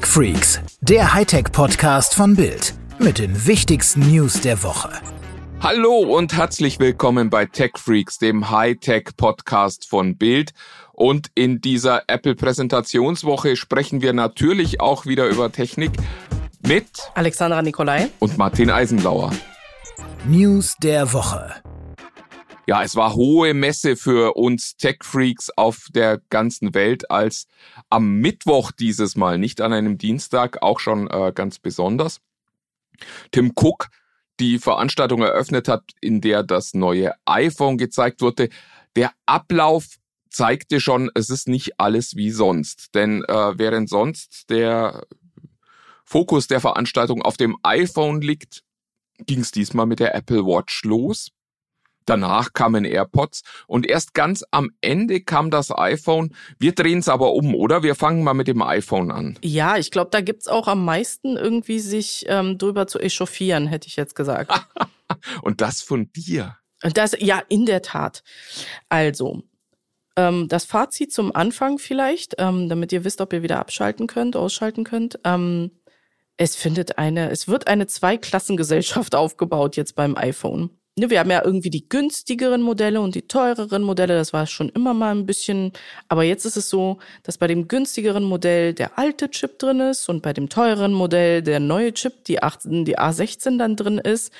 Tech Freaks, der Hightech-Podcast von Bild mit den wichtigsten News der Woche. Hallo und herzlich willkommen bei Tech Freaks, dem Hightech-Podcast von Bild. Und in dieser Apple-Präsentationswoche sprechen wir natürlich auch wieder über Technik mit Alexandra Nikolai und Martin Eisenlauer. News der Woche. Ja, es war hohe Messe für uns Tech-Freaks auf der ganzen Welt, als am Mittwoch dieses Mal, nicht an einem Dienstag, auch schon äh, ganz besonders. Tim Cook die Veranstaltung eröffnet hat, in der das neue iPhone gezeigt wurde. Der Ablauf zeigte schon, es ist nicht alles wie sonst. Denn äh, während sonst der Fokus der Veranstaltung auf dem iPhone liegt, ging es diesmal mit der Apple Watch los. Danach kamen AirPods und erst ganz am Ende kam das iPhone. Wir drehen es aber um, oder? Wir fangen mal mit dem iPhone an. Ja, ich glaube, da gibt's auch am meisten irgendwie sich ähm, drüber zu echauffieren, hätte ich jetzt gesagt. und das von dir. Das, ja, in der Tat. Also, ähm, das Fazit zum Anfang vielleicht, ähm, damit ihr wisst, ob ihr wieder abschalten könnt, ausschalten könnt. Ähm, es findet eine, es wird eine Zweiklassengesellschaft aufgebaut jetzt beim iPhone. Ne, wir haben ja irgendwie die günstigeren Modelle und die teureren Modelle, das war schon immer mal ein bisschen, aber jetzt ist es so, dass bei dem günstigeren Modell der alte Chip drin ist und bei dem teureren Modell der neue Chip, die, 18, die A16 dann drin ist.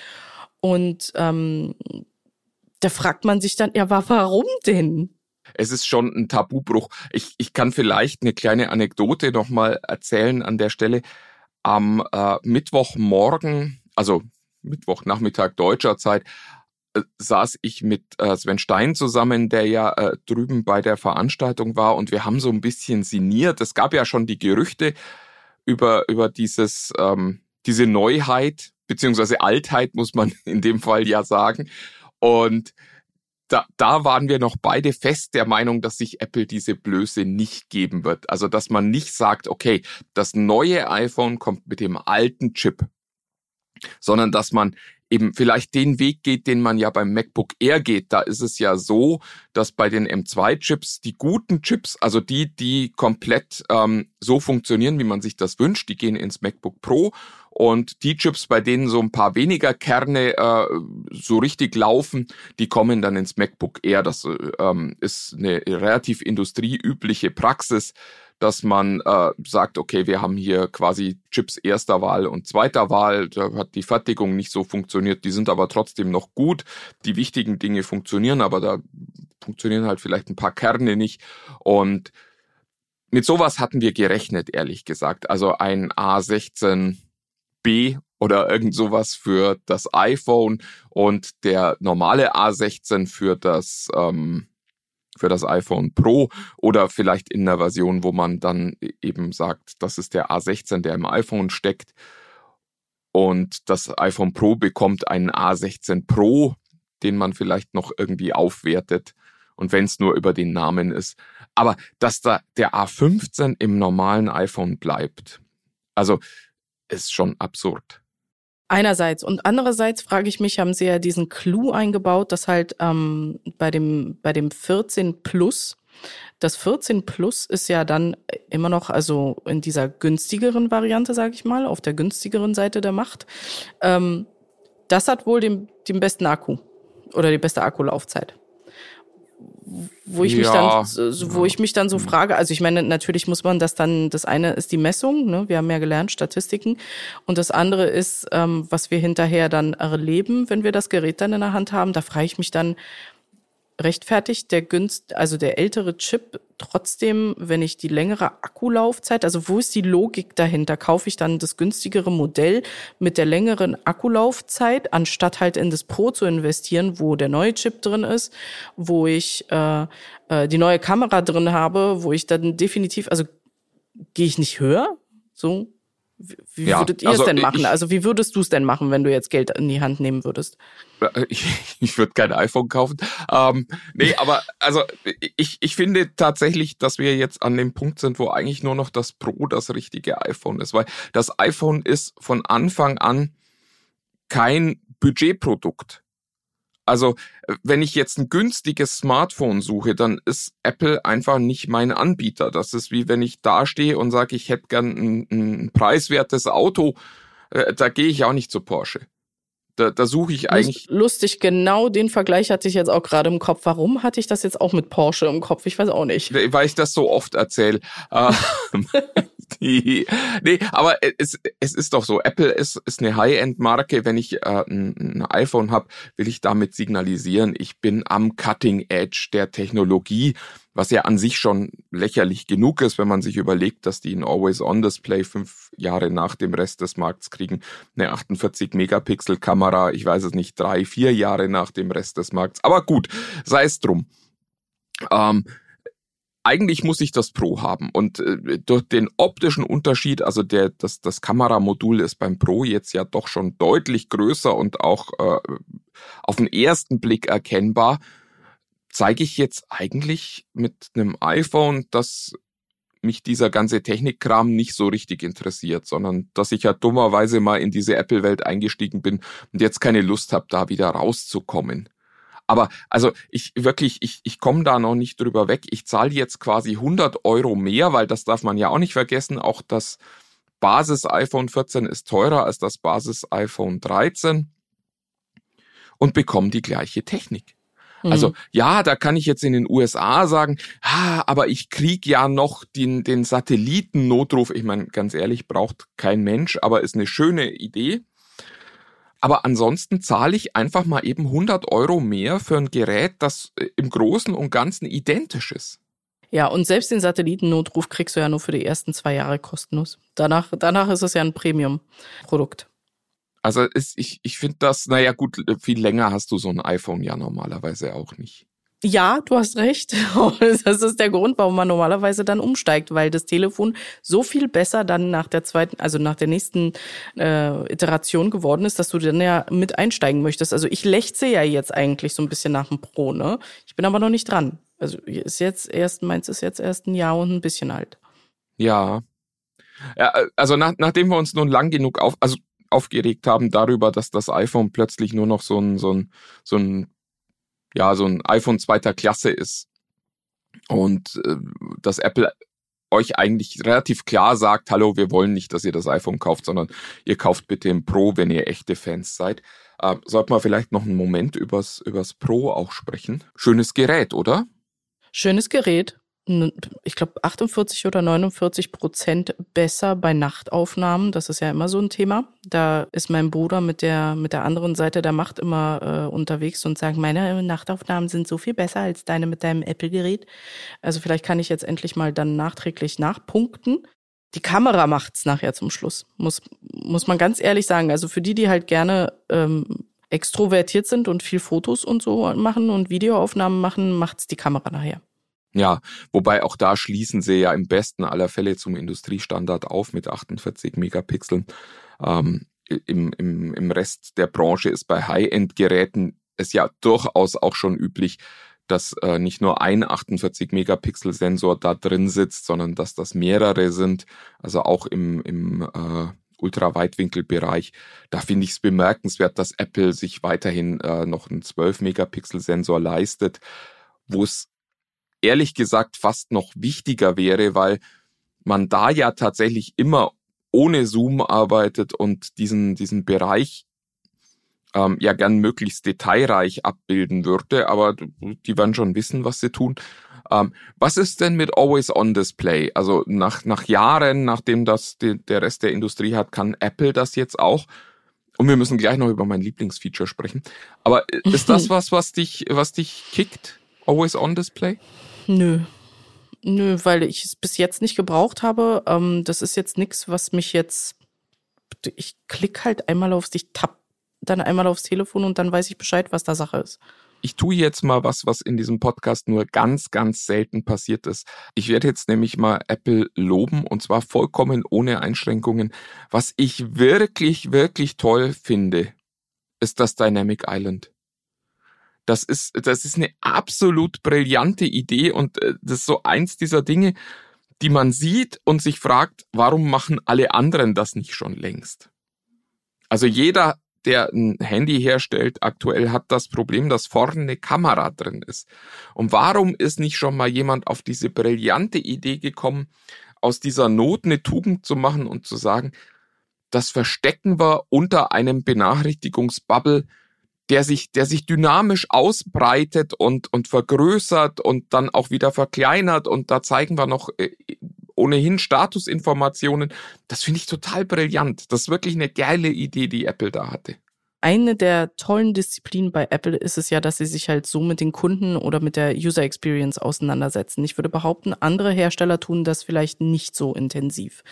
Und ähm, da fragt man sich dann, ja, warum denn? Es ist schon ein Tabubruch. Ich, ich kann vielleicht eine kleine Anekdote nochmal erzählen an der Stelle. Am äh, Mittwochmorgen, also Mittwochnachmittag deutscher Zeit, äh, saß ich mit äh, Sven Stein zusammen, der ja äh, drüben bei der Veranstaltung war und wir haben so ein bisschen sinniert. Es gab ja schon die Gerüchte über, über dieses, ähm, diese Neuheit, beziehungsweise Altheit, muss man in dem Fall ja sagen. Und da, da waren wir noch beide fest der Meinung, dass sich Apple diese Blöße nicht geben wird. Also, dass man nicht sagt, okay, das neue iPhone kommt mit dem alten Chip sondern dass man eben vielleicht den Weg geht, den man ja beim MacBook Air geht. Da ist es ja so, dass bei den M2-Chips die guten Chips, also die, die komplett ähm, so funktionieren, wie man sich das wünscht, die gehen ins MacBook Pro und die Chips, bei denen so ein paar weniger Kerne äh, so richtig laufen, die kommen dann ins MacBook Air. Das ähm, ist eine relativ industrieübliche Praxis dass man äh, sagt, okay, wir haben hier quasi Chips erster Wahl und zweiter Wahl, da hat die Fertigung nicht so funktioniert, die sind aber trotzdem noch gut. Die wichtigen Dinge funktionieren, aber da funktionieren halt vielleicht ein paar Kerne nicht. Und mit sowas hatten wir gerechnet, ehrlich gesagt. Also ein A16B oder irgend sowas für das iPhone und der normale A16 für das ähm, für das iPhone Pro oder vielleicht in einer Version, wo man dann eben sagt, das ist der A16, der im iPhone steckt. Und das iPhone Pro bekommt einen A16 Pro, den man vielleicht noch irgendwie aufwertet. Und wenn es nur über den Namen ist. Aber dass da der A15 im normalen iPhone bleibt, also ist schon absurd. Einerseits. Und andererseits frage ich mich, haben sie ja diesen Clou eingebaut, dass halt ähm, bei, dem, bei dem 14 Plus, das 14 Plus ist ja dann immer noch, also in dieser günstigeren Variante, sage ich mal, auf der günstigeren Seite der Macht. Ähm, das hat wohl den, den besten Akku oder die beste Akkulaufzeit wo ich ja. mich dann, wo ich mich dann so mhm. frage, also ich meine, natürlich muss man das dann, das eine ist die Messung, ne? wir haben ja gelernt, Statistiken, und das andere ist, ähm, was wir hinterher dann erleben, wenn wir das Gerät dann in der Hand haben. Da frage ich mich dann, rechtfertigt der günst, also der ältere Chip trotzdem, wenn ich die längere Akkulaufzeit, also wo ist die Logik dahinter? Kaufe ich dann das günstigere Modell mit der längeren Akkulaufzeit, anstatt halt in das Pro zu investieren, wo der neue Chip drin ist, wo ich äh, äh, die neue Kamera drin habe, wo ich dann definitiv, also gehe ich nicht höher? So, wie ja, würdet ihr also es denn machen? Ich, also wie würdest du es denn machen, wenn du jetzt Geld in die Hand nehmen würdest? Ich, ich würde kein iPhone kaufen. Ähm, nee, aber also ich, ich finde tatsächlich, dass wir jetzt an dem Punkt sind, wo eigentlich nur noch das Pro das richtige iPhone ist. Weil das iPhone ist von Anfang an kein Budgetprodukt. Also, wenn ich jetzt ein günstiges Smartphone suche, dann ist Apple einfach nicht mein Anbieter. Das ist wie wenn ich dastehe und sage, ich hätte gern ein, ein preiswertes Auto. Äh, da gehe ich auch nicht zu Porsche. Da, da suche ich eigentlich. Lustig, genau den Vergleich hatte ich jetzt auch gerade im Kopf. Warum hatte ich das jetzt auch mit Porsche im Kopf? Ich weiß auch nicht. Weil ich das so oft erzähle. Ähm, nee, aber es, es ist doch so. Apple ist, ist eine High-End-Marke. Wenn ich äh, ein, ein iPhone habe, will ich damit signalisieren, ich bin am Cutting Edge der Technologie was ja an sich schon lächerlich genug ist, wenn man sich überlegt, dass die ein Always-On-Display fünf Jahre nach dem Rest des Markts kriegen, eine 48-Megapixel-Kamera, ich weiß es nicht, drei, vier Jahre nach dem Rest des Markts. Aber gut, sei es drum. Ähm, eigentlich muss ich das Pro haben und äh, durch den optischen Unterschied, also der das das Kameramodul ist beim Pro jetzt ja doch schon deutlich größer und auch äh, auf den ersten Blick erkennbar, zeige ich jetzt eigentlich mit einem iPhone, dass mich dieser ganze Technikkram nicht so richtig interessiert, sondern dass ich ja dummerweise mal in diese Apple-Welt eingestiegen bin und jetzt keine Lust habe, da wieder rauszukommen. Aber also ich wirklich, ich, ich komme da noch nicht drüber weg. Ich zahle jetzt quasi 100 Euro mehr, weil das darf man ja auch nicht vergessen. Auch das Basis iPhone 14 ist teurer als das Basis iPhone 13 und bekomme die gleiche Technik. Also mhm. ja, da kann ich jetzt in den USA sagen, ah, aber ich krieg ja noch den, den Satellitennotruf. Ich meine, ganz ehrlich, braucht kein Mensch, aber ist eine schöne Idee. Aber ansonsten zahle ich einfach mal eben 100 Euro mehr für ein Gerät, das äh, im Großen und Ganzen identisch ist. Ja, und selbst den Satellitennotruf kriegst du ja nur für die ersten zwei Jahre kostenlos. Danach, danach ist es ja ein Premium-Produkt. Also ist, ich, ich finde das, naja gut, viel länger hast du so ein iPhone ja normalerweise auch nicht. Ja, du hast recht. Das ist der Grund, warum man normalerweise dann umsteigt, weil das Telefon so viel besser dann nach der zweiten, also nach der nächsten äh, Iteration geworden ist, dass du dann ja mit einsteigen möchtest. Also ich lechze ja jetzt eigentlich so ein bisschen nach dem Pro, ne? Ich bin aber noch nicht dran. Also ist jetzt erst, meins ist jetzt erst ein Jahr und ein bisschen alt. Ja. Ja, also nach, nachdem wir uns nun lang genug auf, also aufgeregt haben darüber, dass das iPhone plötzlich nur noch so ein, so ein, so ein, ja, so ein iPhone zweiter Klasse ist. Und äh, dass Apple euch eigentlich relativ klar sagt, hallo, wir wollen nicht, dass ihr das iPhone kauft, sondern ihr kauft bitte im Pro, wenn ihr echte Fans seid. Äh, sollten wir vielleicht noch einen Moment übers, übers Pro auch sprechen. Schönes Gerät, oder? Schönes Gerät ich glaube, 48 oder 49 Prozent besser bei Nachtaufnahmen. Das ist ja immer so ein Thema. Da ist mein Bruder mit der, mit der anderen Seite der Macht immer äh, unterwegs und sagt, meine Nachtaufnahmen sind so viel besser als deine mit deinem Apple-Gerät. Also vielleicht kann ich jetzt endlich mal dann nachträglich nachpunkten. Die Kamera macht's nachher zum Schluss, muss, muss man ganz ehrlich sagen. Also für die, die halt gerne ähm, extrovertiert sind und viel Fotos und so machen und Videoaufnahmen machen, macht's die Kamera nachher. Ja, wobei auch da schließen sie ja im besten aller Fälle zum Industriestandard auf mit 48 Megapixeln. Ähm, im, im, Im Rest der Branche ist bei High-End-Geräten es ja durchaus auch schon üblich, dass äh, nicht nur ein 48 Megapixel Sensor da drin sitzt, sondern dass das mehrere sind. Also auch im, im äh, Ultraweitwinkelbereich. Da finde ich es bemerkenswert, dass Apple sich weiterhin äh, noch einen 12 Megapixel Sensor leistet, wo es ehrlich gesagt fast noch wichtiger wäre, weil man da ja tatsächlich immer ohne Zoom arbeitet und diesen, diesen Bereich ähm, ja gern möglichst detailreich abbilden würde, aber die werden schon wissen, was sie tun. Ähm, was ist denn mit Always On Display? Also nach, nach Jahren, nachdem das die, der Rest der Industrie hat, kann Apple das jetzt auch. Und wir müssen gleich noch über mein Lieblingsfeature sprechen. Aber ist das was, was dich, was dich kickt? Always On Display? Nö. Nö, weil ich es bis jetzt nicht gebraucht habe. Ähm, das ist jetzt nichts, was mich jetzt. Ich klicke halt einmal aufs, ich tapp dann einmal aufs Telefon und dann weiß ich Bescheid, was da Sache ist. Ich tue jetzt mal was, was in diesem Podcast nur ganz, ganz selten passiert ist. Ich werde jetzt nämlich mal Apple loben und zwar vollkommen ohne Einschränkungen. Was ich wirklich, wirklich toll finde, ist das Dynamic Island. Das ist, das ist eine absolut brillante Idee und äh, das ist so eins dieser Dinge, die man sieht und sich fragt, warum machen alle anderen das nicht schon längst? Also jeder der ein Handy herstellt, aktuell hat das Problem, dass vorne eine Kamera drin ist. Und warum ist nicht schon mal jemand auf diese brillante Idee gekommen, aus dieser Not eine Tugend zu machen und zu sagen, das verstecken wir unter einem Benachrichtigungsbubble, der sich, der sich dynamisch ausbreitet und, und vergrößert und dann auch wieder verkleinert und da zeigen wir noch äh, ohnehin Statusinformationen. Das finde ich total brillant. Das ist wirklich eine geile Idee, die Apple da hatte. Eine der tollen Disziplinen bei Apple ist es ja, dass sie sich halt so mit den Kunden oder mit der User Experience auseinandersetzen. Ich würde behaupten, andere Hersteller tun das vielleicht nicht so intensiv.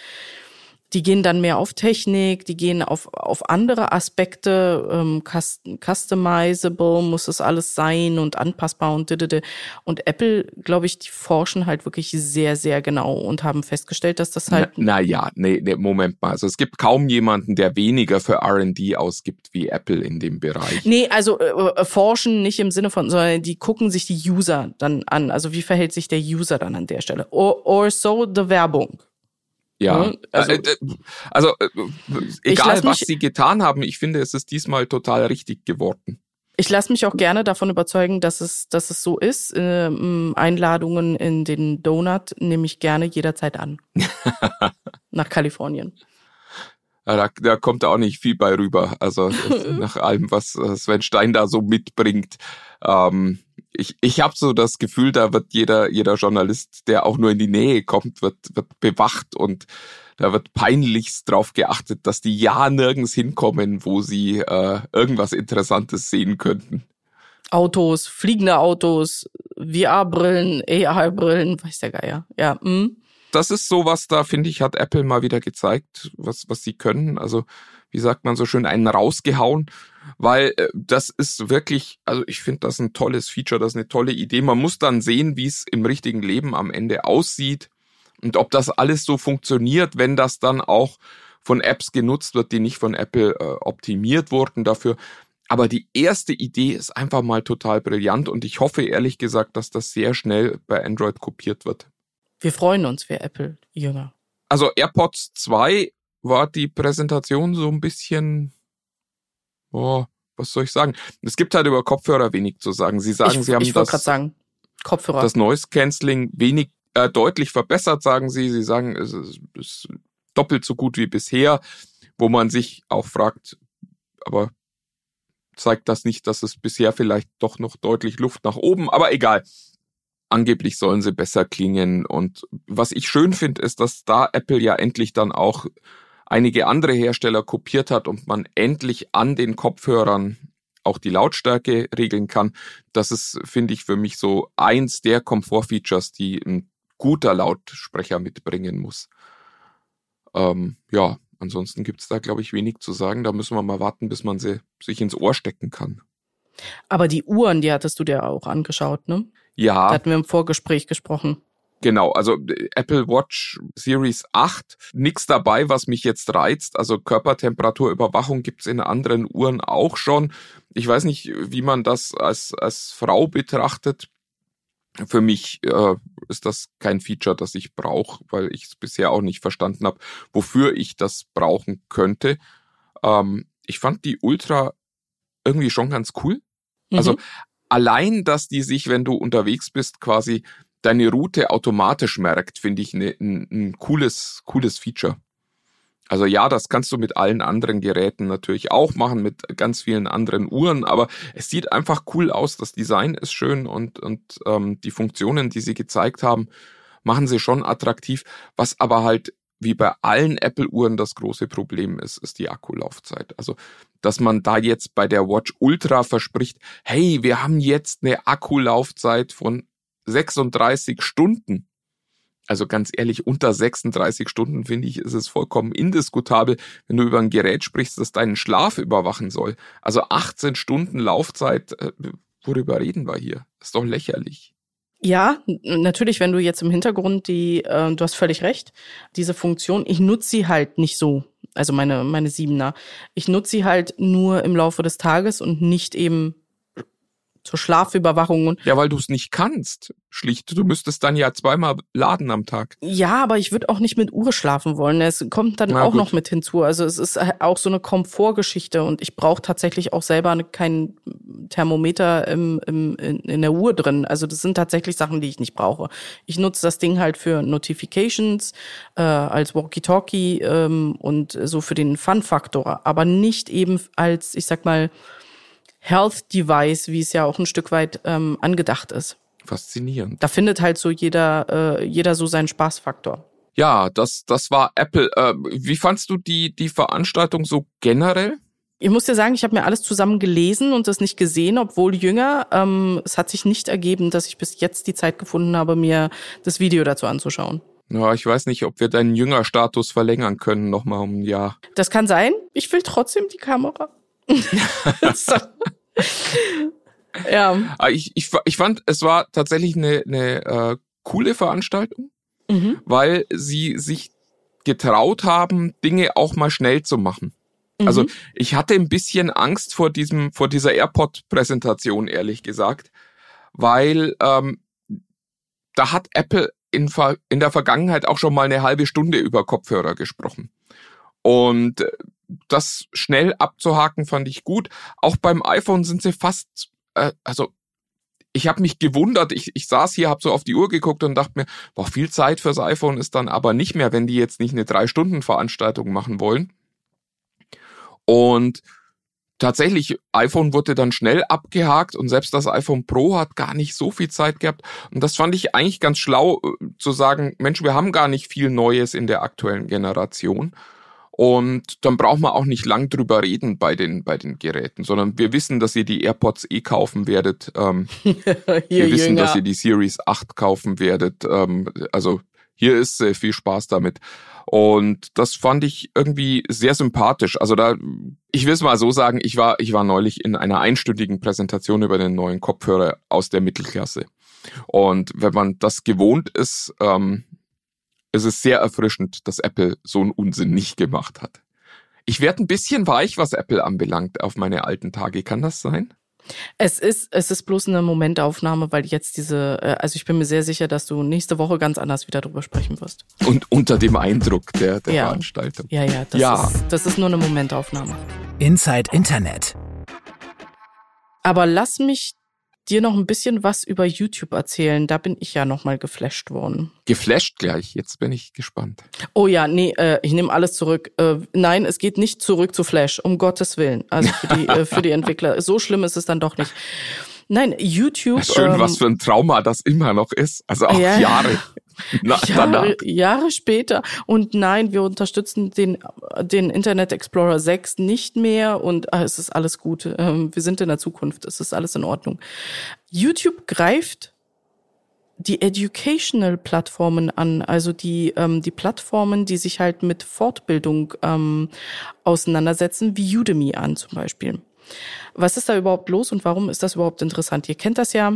Die gehen dann mehr auf Technik, die gehen auf, auf andere Aspekte, ähm, customizable muss es alles sein und anpassbar und didede. Und Apple, glaube ich, die forschen halt wirklich sehr, sehr genau und haben festgestellt, dass das halt. Na, na ja, nee, nee, Moment mal. Also es gibt kaum jemanden, der weniger für RD ausgibt wie Apple in dem Bereich. Nee, also äh, äh, forschen nicht im Sinne von, sondern die gucken sich die User dann an. Also wie verhält sich der User dann an der Stelle? Or, or so the Werbung. Ja, ne? also, äh, also äh, egal was sie getan haben, ich finde, es ist diesmal total richtig geworden. Ich lasse mich auch gerne davon überzeugen, dass es, dass es so ist. Ähm, Einladungen in den Donut nehme ich gerne jederzeit an. Nach Kalifornien. Da, da kommt auch nicht viel bei rüber. Also nach allem, was Sven Stein da so mitbringt. Ähm, ich, ich habe so das Gefühl, da wird jeder, jeder Journalist, der auch nur in die Nähe kommt, wird, wird bewacht und da wird peinlichst drauf geachtet, dass die ja nirgends hinkommen, wo sie äh, irgendwas Interessantes sehen könnten. Autos, fliegende Autos, VR-Brillen, AR-Brillen, weiß der Geier. Ja. Mm. Das ist sowas, da finde ich, hat Apple mal wieder gezeigt, was, was sie können. Also, wie sagt man so schön, einen rausgehauen weil äh, das ist wirklich, also ich finde das ein tolles Feature, das ist eine tolle Idee. Man muss dann sehen, wie es im richtigen Leben am Ende aussieht und ob das alles so funktioniert, wenn das dann auch von Apps genutzt wird, die nicht von Apple äh, optimiert wurden dafür. Aber die erste Idee ist einfach mal total brillant und ich hoffe ehrlich gesagt, dass das sehr schnell bei Android kopiert wird. Wir freuen uns, wer Apple-Jünger. Also AirPods 2 war die Präsentation so ein bisschen oh, was soll ich sagen? Es gibt halt über Kopfhörer wenig zu sagen. Sie sagen, ich, sie haben ich das, sagen, Kopfhörer. das Noise Cancelling wenig äh, deutlich verbessert, sagen sie. Sie sagen, es ist, ist doppelt so gut wie bisher, wo man sich auch fragt, aber zeigt das nicht, dass es bisher vielleicht doch noch deutlich Luft nach oben, aber egal. Angeblich sollen sie besser klingen und was ich schön finde, ist, dass da Apple ja endlich dann auch einige andere Hersteller kopiert hat und man endlich an den Kopfhörern auch die Lautstärke regeln kann. Das ist, finde ich, für mich so eins der Komfortfeatures, die ein guter Lautsprecher mitbringen muss. Ähm, ja, ansonsten gibt's da, glaube ich, wenig zu sagen. Da müssen wir mal warten, bis man sie sich ins Ohr stecken kann. Aber die Uhren, die hattest du dir auch angeschaut, ne? Ja. Da hatten wir im Vorgespräch gesprochen. Genau, also Apple Watch Series 8, nix dabei, was mich jetzt reizt. Also Körpertemperaturüberwachung gibt's in anderen Uhren auch schon. Ich weiß nicht, wie man das als, als Frau betrachtet. Für mich äh, ist das kein Feature, das ich brauche, weil ich es bisher auch nicht verstanden habe, wofür ich das brauchen könnte. Ähm, ich fand die Ultra irgendwie schon ganz cool. Also mhm. Also allein, dass die sich, wenn du unterwegs bist, quasi deine Route automatisch merkt, finde ich ne, ein, ein cooles, cooles Feature. Also ja, das kannst du mit allen anderen Geräten natürlich auch machen, mit ganz vielen anderen Uhren, aber es sieht einfach cool aus. Das Design ist schön und, und ähm, die Funktionen, die sie gezeigt haben, machen sie schon attraktiv. Was aber halt wie bei allen Apple-Uhren das große Problem ist, ist die Akkulaufzeit. Also, dass man da jetzt bei der Watch Ultra verspricht, hey, wir haben jetzt eine Akkulaufzeit von 36 Stunden. Also ganz ehrlich, unter 36 Stunden finde ich, ist es vollkommen indiskutabel, wenn du über ein Gerät sprichst, das deinen Schlaf überwachen soll. Also 18 Stunden Laufzeit, äh, worüber reden wir hier? Ist doch lächerlich. Ja, natürlich, wenn du jetzt im Hintergrund die, äh, du hast völlig recht, diese Funktion, ich nutze sie halt nicht so, also meine, meine Siebener. Ich nutze sie halt nur im Laufe des Tages und nicht eben zur Schlafüberwachung. Ja, weil du es nicht kannst, schlicht. Du müsstest dann ja zweimal laden am Tag. Ja, aber ich würde auch nicht mit Uhr schlafen wollen. Es kommt dann Na, auch gut. noch mit hinzu. Also es ist auch so eine Komfortgeschichte und ich brauche tatsächlich auch selber kein Thermometer im, im, in der Uhr drin. Also das sind tatsächlich Sachen, die ich nicht brauche. Ich nutze das Ding halt für Notifications, äh, als Walkie-Talkie ähm, und so für den Fun-Faktor, aber nicht eben als, ich sag mal, Health Device, wie es ja auch ein Stück weit ähm, angedacht ist. Faszinierend. Da findet halt so jeder, äh, jeder so seinen Spaßfaktor. Ja, das, das war Apple. Äh, wie fandst du die, die Veranstaltung so generell? Ich muss dir sagen, ich habe mir alles zusammen gelesen und das nicht gesehen, obwohl jünger. Ähm, es hat sich nicht ergeben, dass ich bis jetzt die Zeit gefunden habe, mir das Video dazu anzuschauen. Ja, ich weiß nicht, ob wir deinen Jüngerstatus verlängern können, nochmal um ein Jahr. Das kann sein. Ich will trotzdem die Kamera. ja. Ah, ich, ich, ich fand, es war tatsächlich eine, eine äh, coole Veranstaltung, mhm. weil sie sich getraut haben, Dinge auch mal schnell zu machen. Also mhm. ich hatte ein bisschen Angst vor diesem, vor dieser AirPod-Präsentation, ehrlich gesagt, weil ähm, da hat Apple in, in der Vergangenheit auch schon mal eine halbe Stunde über Kopfhörer gesprochen. Und äh, das schnell abzuhaken fand ich gut. Auch beim iPhone sind sie fast, äh, also ich habe mich gewundert, ich, ich saß hier, habe so auf die Uhr geguckt und dachte mir, boah, viel Zeit fürs iPhone ist dann aber nicht mehr, wenn die jetzt nicht eine Drei-Stunden-Veranstaltung machen wollen. Und tatsächlich, iPhone wurde dann schnell abgehakt und selbst das iPhone Pro hat gar nicht so viel Zeit gehabt. Und das fand ich eigentlich ganz schlau äh, zu sagen, Mensch, wir haben gar nicht viel Neues in der aktuellen Generation. Und dann braucht man auch nicht lang drüber reden bei den, bei den Geräten, sondern wir wissen, dass ihr die AirPods eh kaufen werdet. Ähm, wir wissen, dass ihr die Series 8 kaufen werdet. Ähm, also hier ist äh, viel Spaß damit. Und das fand ich irgendwie sehr sympathisch. Also da, ich will es mal so sagen, ich war, ich war neulich in einer einstündigen Präsentation über den neuen Kopfhörer aus der Mittelklasse. Und wenn man das gewohnt ist, ähm, es ist sehr erfrischend, dass Apple so einen Unsinn nicht gemacht hat. Ich werde ein bisschen weich, was Apple anbelangt, auf meine alten Tage. Kann das sein? Es ist, es ist bloß eine Momentaufnahme, weil jetzt diese, äh, also ich bin mir sehr sicher, dass du nächste Woche ganz anders wieder drüber sprechen wirst. Und unter dem Eindruck der, der ja. Veranstaltung. Ja, ja, das, ja. Ist, das ist nur eine Momentaufnahme. Inside Internet. Aber lass mich dir noch ein bisschen was über YouTube erzählen. Da bin ich ja noch mal geflasht worden. Geflasht gleich. Jetzt bin ich gespannt. Oh ja, nee, äh, ich nehme alles zurück. Äh, nein, es geht nicht zurück zu Flash, um Gottes Willen. Also für die, äh, für die Entwickler. So schlimm ist es dann doch nicht. Nein, YouTube. Schön, ähm, was für ein Trauma das immer noch ist. Also auch ja, Jahre. Na, Jahre, Jahre später. Und nein, wir unterstützen den, den Internet Explorer 6 nicht mehr und ah, es ist alles gut. Ähm, wir sind in der Zukunft. Es ist alles in Ordnung. YouTube greift die Educational-Plattformen an, also die, ähm, die Plattformen, die sich halt mit Fortbildung ähm, auseinandersetzen, wie Udemy an zum Beispiel. Was ist da überhaupt los und warum ist das überhaupt interessant? Ihr kennt das ja.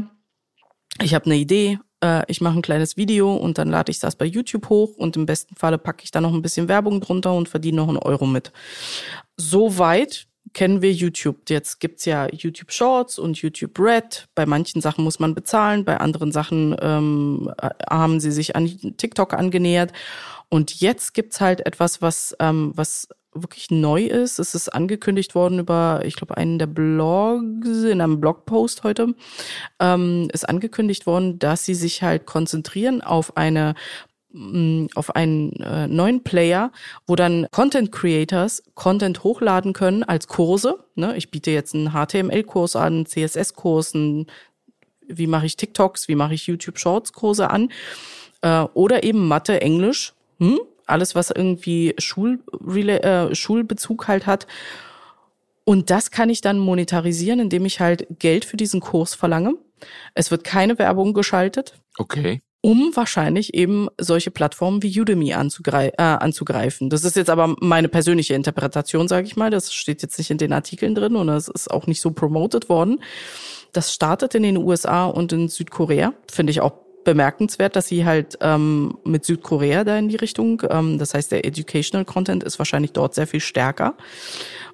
Ich habe eine Idee, äh, ich mache ein kleines Video und dann lade ich das bei YouTube hoch und im besten Falle packe ich da noch ein bisschen Werbung drunter und verdiene noch einen Euro mit. Soweit kennen wir YouTube. Jetzt gibt's ja YouTube Shorts und YouTube Red. Bei manchen Sachen muss man bezahlen, bei anderen Sachen ähm, haben sie sich an TikTok angenähert. Und jetzt gibt's halt etwas, was, ähm, was wirklich neu ist. Es ist angekündigt worden über, ich glaube, einen der Blogs, in einem Blogpost heute, ähm, ist angekündigt worden, dass sie sich halt konzentrieren auf eine mm, auf einen äh, neuen Player, wo dann Content Creators Content hochladen können als Kurse. Ne? Ich biete jetzt einen HTML-Kurs an, CSS-Kurs, wie mache ich TikToks, wie mache ich YouTube Shorts-Kurse an. Äh, oder eben Mathe, Englisch. Hm? Alles, was irgendwie Schul äh, Schulbezug halt hat. Und das kann ich dann monetarisieren, indem ich halt Geld für diesen Kurs verlange. Es wird keine Werbung geschaltet. Okay. Um wahrscheinlich eben solche Plattformen wie Udemy anzugreif äh, anzugreifen. Das ist jetzt aber meine persönliche Interpretation, sage ich mal. Das steht jetzt nicht in den Artikeln drin und es ist auch nicht so promoted worden. Das startet in den USA und in Südkorea. Finde ich auch bemerkenswert, dass sie halt ähm, mit Südkorea da in die Richtung, ähm, das heißt, der Educational Content ist wahrscheinlich dort sehr viel stärker.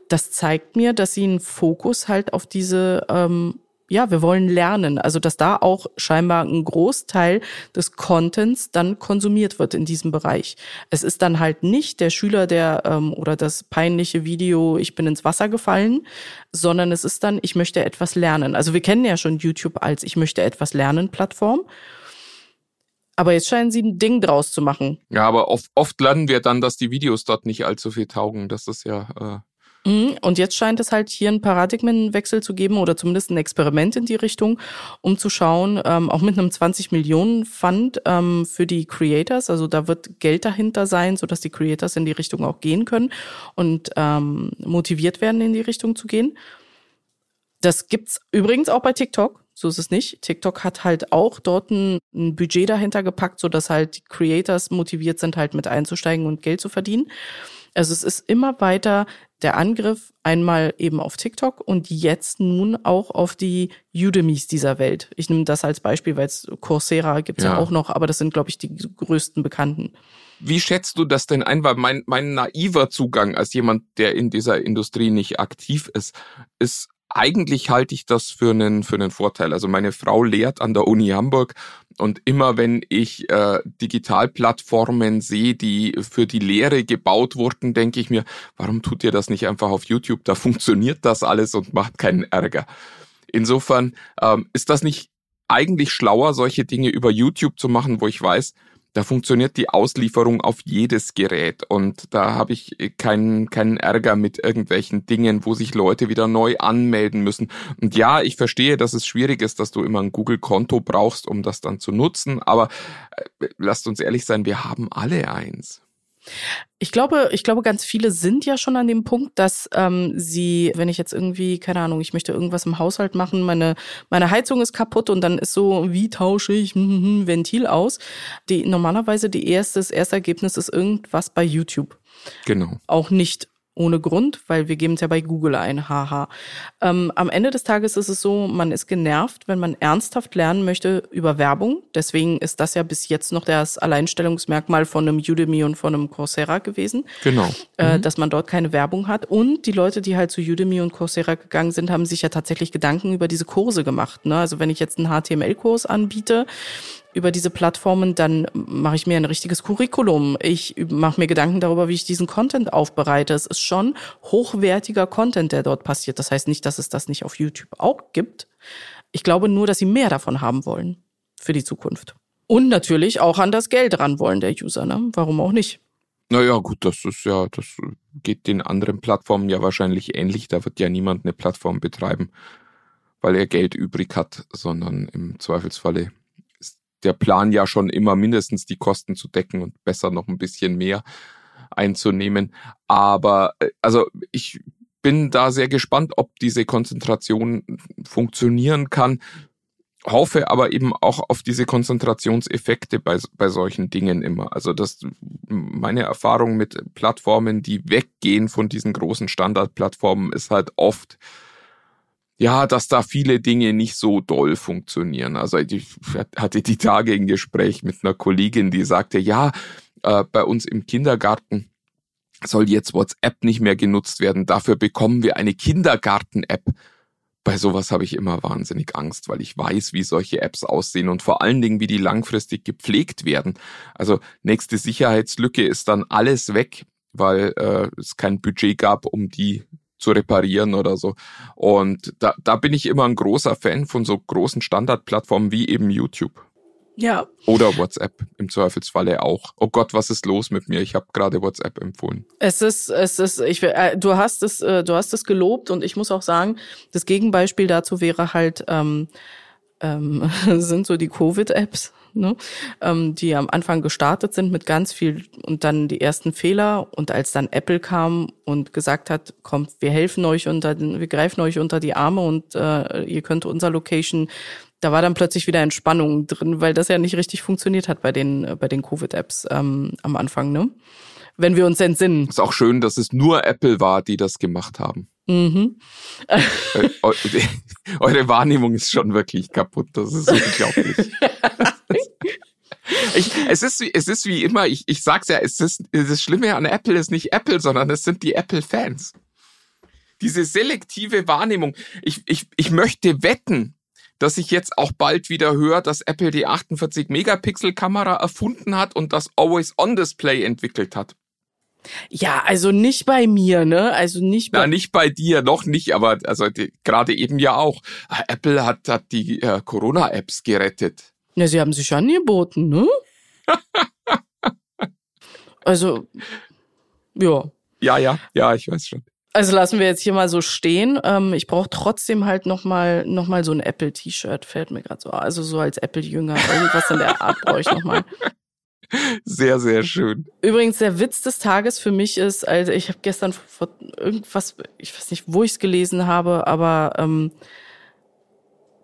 Das zeigt mir, dass sie einen Fokus halt auf diese ähm, ja, wir wollen lernen. Also, dass da auch scheinbar ein Großteil des Contents dann konsumiert wird in diesem Bereich. Es ist dann halt nicht der Schüler, der ähm, oder das peinliche Video, ich bin ins Wasser gefallen, sondern es ist dann, ich möchte etwas lernen. Also wir kennen ja schon YouTube als ich möchte etwas lernen Plattform. Aber jetzt scheinen sie ein Ding draus zu machen. Ja, aber oft, oft lernen wir dann, dass die Videos dort nicht allzu viel taugen. Das ist ja äh, Mhm. Und jetzt scheint es halt hier einen Paradigmenwechsel zu geben oder zumindest ein Experiment in die Richtung, um zu schauen, ähm, auch mit einem 20 Millionen Fund ähm, für die Creators, also da wird Geld dahinter sein, sodass die Creators in die Richtung auch gehen können und ähm, motiviert werden, in die Richtung zu gehen. Das gibt's übrigens auch bei TikTok. So ist es nicht. TikTok hat halt auch dort ein, ein Budget dahinter gepackt, so dass halt die Creators motiviert sind, halt mit einzusteigen und Geld zu verdienen. Also es ist immer weiter der Angriff einmal eben auf TikTok und jetzt nun auch auf die Udemys dieser Welt. Ich nehme das als Beispiel, weil es Coursera gibt es ja. ja. auch noch, aber das sind, glaube ich, die größten Bekannten. Wie schätzt du das denn ein? Weil mein, mein naiver Zugang als jemand, der in dieser Industrie nicht aktiv ist, ist eigentlich halte ich das für einen, für einen Vorteil. Also meine Frau lehrt an der Uni Hamburg und immer wenn ich äh, Digitalplattformen sehe, die für die Lehre gebaut wurden, denke ich mir, warum tut ihr das nicht einfach auf YouTube? Da funktioniert das alles und macht keinen Ärger. Insofern ähm, ist das nicht eigentlich schlauer, solche Dinge über YouTube zu machen, wo ich weiß, da funktioniert die Auslieferung auf jedes Gerät und da habe ich keinen keinen Ärger mit irgendwelchen Dingen, wo sich Leute wieder neu anmelden müssen. Und ja, ich verstehe, dass es schwierig ist, dass du immer ein Google-Konto brauchst, um das dann zu nutzen, aber äh, lasst uns ehrlich sein, wir haben alle eins. Ich glaube, ich glaube, ganz viele sind ja schon an dem Punkt, dass ähm, sie, wenn ich jetzt irgendwie, keine Ahnung, ich möchte irgendwas im Haushalt machen, meine meine Heizung ist kaputt und dann ist so, wie tausche ich hm, hm, Ventil aus? Die normalerweise die erste, das erste Ergebnis ist irgendwas bei YouTube. Genau. Auch nicht ohne Grund, weil wir geben es ja bei Google ein, haha. Ähm, am Ende des Tages ist es so, man ist genervt, wenn man ernsthaft lernen möchte über Werbung. Deswegen ist das ja bis jetzt noch das Alleinstellungsmerkmal von einem Udemy und von einem Coursera gewesen. Genau. Äh, mhm. Dass man dort keine Werbung hat. Und die Leute, die halt zu Udemy und Coursera gegangen sind, haben sich ja tatsächlich Gedanken über diese Kurse gemacht. Ne? Also wenn ich jetzt einen HTML-Kurs anbiete, über diese Plattformen, dann mache ich mir ein richtiges Curriculum. Ich mache mir Gedanken darüber, wie ich diesen Content aufbereite. Es ist schon hochwertiger Content, der dort passiert. Das heißt nicht, dass es das nicht auf YouTube auch gibt. Ich glaube nur, dass sie mehr davon haben wollen für die Zukunft. Und natürlich auch an das Geld ran wollen der User. Ne? Warum auch nicht? Naja, gut, das ist ja, das geht den anderen Plattformen ja wahrscheinlich ähnlich. Da wird ja niemand eine Plattform betreiben, weil er Geld übrig hat, sondern im Zweifelsfalle der Plan ja schon immer mindestens die Kosten zu decken und besser noch ein bisschen mehr einzunehmen. Aber äh, also ich bin da sehr gespannt, ob diese Konzentration funktionieren kann. Hoffe aber eben auch auf diese Konzentrationseffekte bei, bei solchen Dingen immer. Also das meine Erfahrung mit Plattformen, die weggehen von diesen großen Standardplattformen, ist halt oft, ja, dass da viele Dinge nicht so doll funktionieren. Also ich hatte die Tage ein Gespräch mit einer Kollegin, die sagte, ja, äh, bei uns im Kindergarten soll jetzt WhatsApp nicht mehr genutzt werden. Dafür bekommen wir eine Kindergarten-App. Bei sowas habe ich immer wahnsinnig Angst, weil ich weiß, wie solche Apps aussehen und vor allen Dingen, wie die langfristig gepflegt werden. Also nächste Sicherheitslücke ist dann alles weg, weil äh, es kein Budget gab, um die zu reparieren oder so. Und da, da bin ich immer ein großer Fan von so großen Standardplattformen wie eben YouTube. Ja. Oder WhatsApp im Zweifelsfalle auch. Oh Gott, was ist los mit mir? Ich habe gerade WhatsApp empfohlen. Es ist, es ist, ich, äh, du hast es, äh, du hast es gelobt und ich muss auch sagen, das Gegenbeispiel dazu wäre halt, ähm, ähm, sind so die Covid-Apps ne? ähm, die am Anfang gestartet sind mit ganz viel und dann die ersten Fehler und als dann Apple kam und gesagt hat, kommt, wir helfen euch unter, wir greifen euch unter die Arme und äh, ihr könnt unser Location da war dann plötzlich wieder Entspannung drin, weil das ja nicht richtig funktioniert hat bei den, bei den Covid-Apps ähm, am Anfang, ne? Wenn wir uns entsinnen. Ist auch schön, dass es nur Apple war, die das gemacht haben. Mhm. Äh, eure Wahrnehmung ist schon wirklich kaputt. Das ist unglaublich. Ich, es, ist wie, es ist wie immer, ich, ich sag's ja, es ist, das Schlimme an Apple ist nicht Apple, sondern es sind die Apple-Fans. Diese selektive Wahrnehmung. Ich, ich, ich möchte wetten, dass ich jetzt auch bald wieder höre, dass Apple die 48-Megapixel-Kamera erfunden hat und das Always-On-Display entwickelt hat. Ja, also nicht bei mir, ne? Also nicht bei. Ja, nicht bei dir, noch nicht, aber also gerade eben ja auch. Ah, Apple hat, hat die äh, Corona-Apps gerettet. Ja, sie haben sich angeboten, ne? also, ja. Ja, ja, ja, ich weiß schon. Also lassen wir jetzt hier mal so stehen. Ähm, ich brauche trotzdem halt noch mal, noch mal so ein Apple-T-Shirt, fällt mir gerade so. Also so als Apple-Jünger, irgendwas in der Art brauche ich noch mal. Sehr, sehr schön. Übrigens, der Witz des Tages für mich ist, also ich habe gestern vor irgendwas, ich weiß nicht, wo ich es gelesen habe, aber ähm,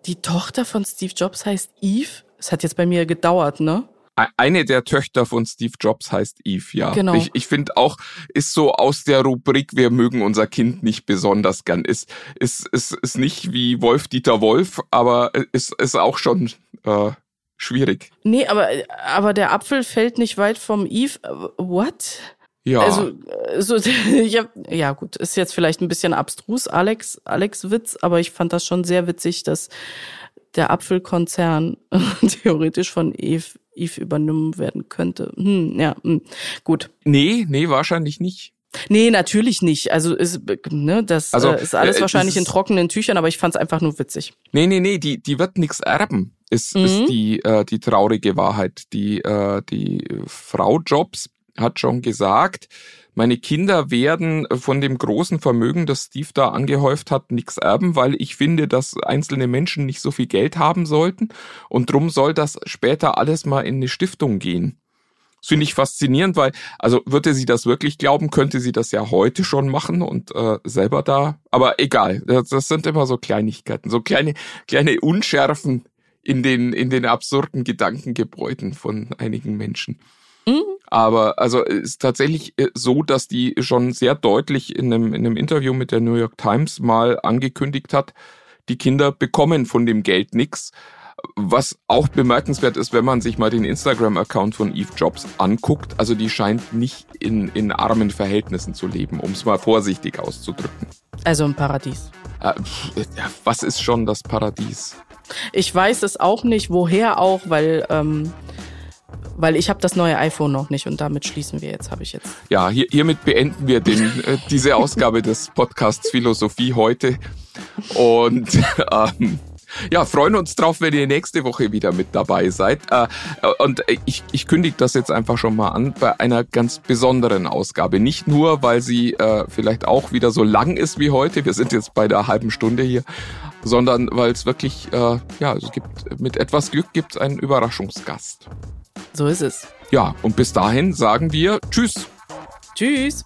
die Tochter von Steve Jobs heißt Eve. Es hat jetzt bei mir gedauert, ne? Eine der Töchter von Steve Jobs heißt Eve, ja. Genau. Ich, ich finde auch, ist so aus der Rubrik, wir mögen unser Kind nicht besonders gern. Ist, ist, ist, ist nicht wie Wolf Dieter Wolf, aber ist, ist auch schon äh, schwierig. Nee, aber, aber der Apfel fällt nicht weit vom Eve. What? Ja. Also, so, ich hab, ja gut, ist jetzt vielleicht ein bisschen abstrus, Alex, Alex Witz, aber ich fand das schon sehr witzig, dass der Apfelkonzern theoretisch von Eve, Eve übernommen werden könnte. Hm, ja, hm, gut. Nee, nee, wahrscheinlich nicht. Nee, natürlich nicht. Also ist, ne, das also, äh, ist alles äh, wahrscheinlich in trockenen Tüchern, aber ich fand es einfach nur witzig. Nee, nee, nee, die, die wird nichts erben, ist, mhm. ist die, äh, die traurige Wahrheit. Die, äh, die Frau Jobs hat schon gesagt, meine Kinder werden von dem großen Vermögen, das Steve da angehäuft hat, nichts erben, weil ich finde, dass einzelne Menschen nicht so viel Geld haben sollten und drum soll das später alles mal in eine Stiftung gehen. Das finde ich faszinierend, weil, also würde sie das wirklich glauben, könnte sie das ja heute schon machen und äh, selber da. Aber egal, das, das sind immer so Kleinigkeiten, so kleine, kleine Unschärfen in den, in den absurden Gedankengebräuden von einigen Menschen. Mhm. Aber also ist tatsächlich äh, so, dass die schon sehr deutlich in einem, in einem Interview mit der New York Times mal angekündigt hat, die Kinder bekommen von dem Geld nichts. Was auch bemerkenswert ist, wenn man sich mal den Instagram-Account von Eve Jobs anguckt, also die scheint nicht in, in armen Verhältnissen zu leben, um es mal vorsichtig auszudrücken. Also ein Paradies. Äh, was ist schon das Paradies? Ich weiß es auch nicht, woher auch, weil ähm, weil ich habe das neue iPhone noch nicht und damit schließen wir jetzt, habe ich jetzt. Ja, hier, hiermit beenden wir den, äh, diese Ausgabe des Podcasts Philosophie heute und ähm, ja, freuen uns drauf, wenn ihr nächste Woche wieder mit dabei seid. Äh, und ich, ich kündige das jetzt einfach schon mal an bei einer ganz besonderen Ausgabe. Nicht nur, weil sie äh, vielleicht auch wieder so lang ist wie heute. Wir sind jetzt bei der halben Stunde hier, sondern weil es wirklich, äh, ja, es gibt mit etwas Glück gibt es einen Überraschungsgast. So ist es. Ja, und bis dahin sagen wir Tschüss. Tschüss.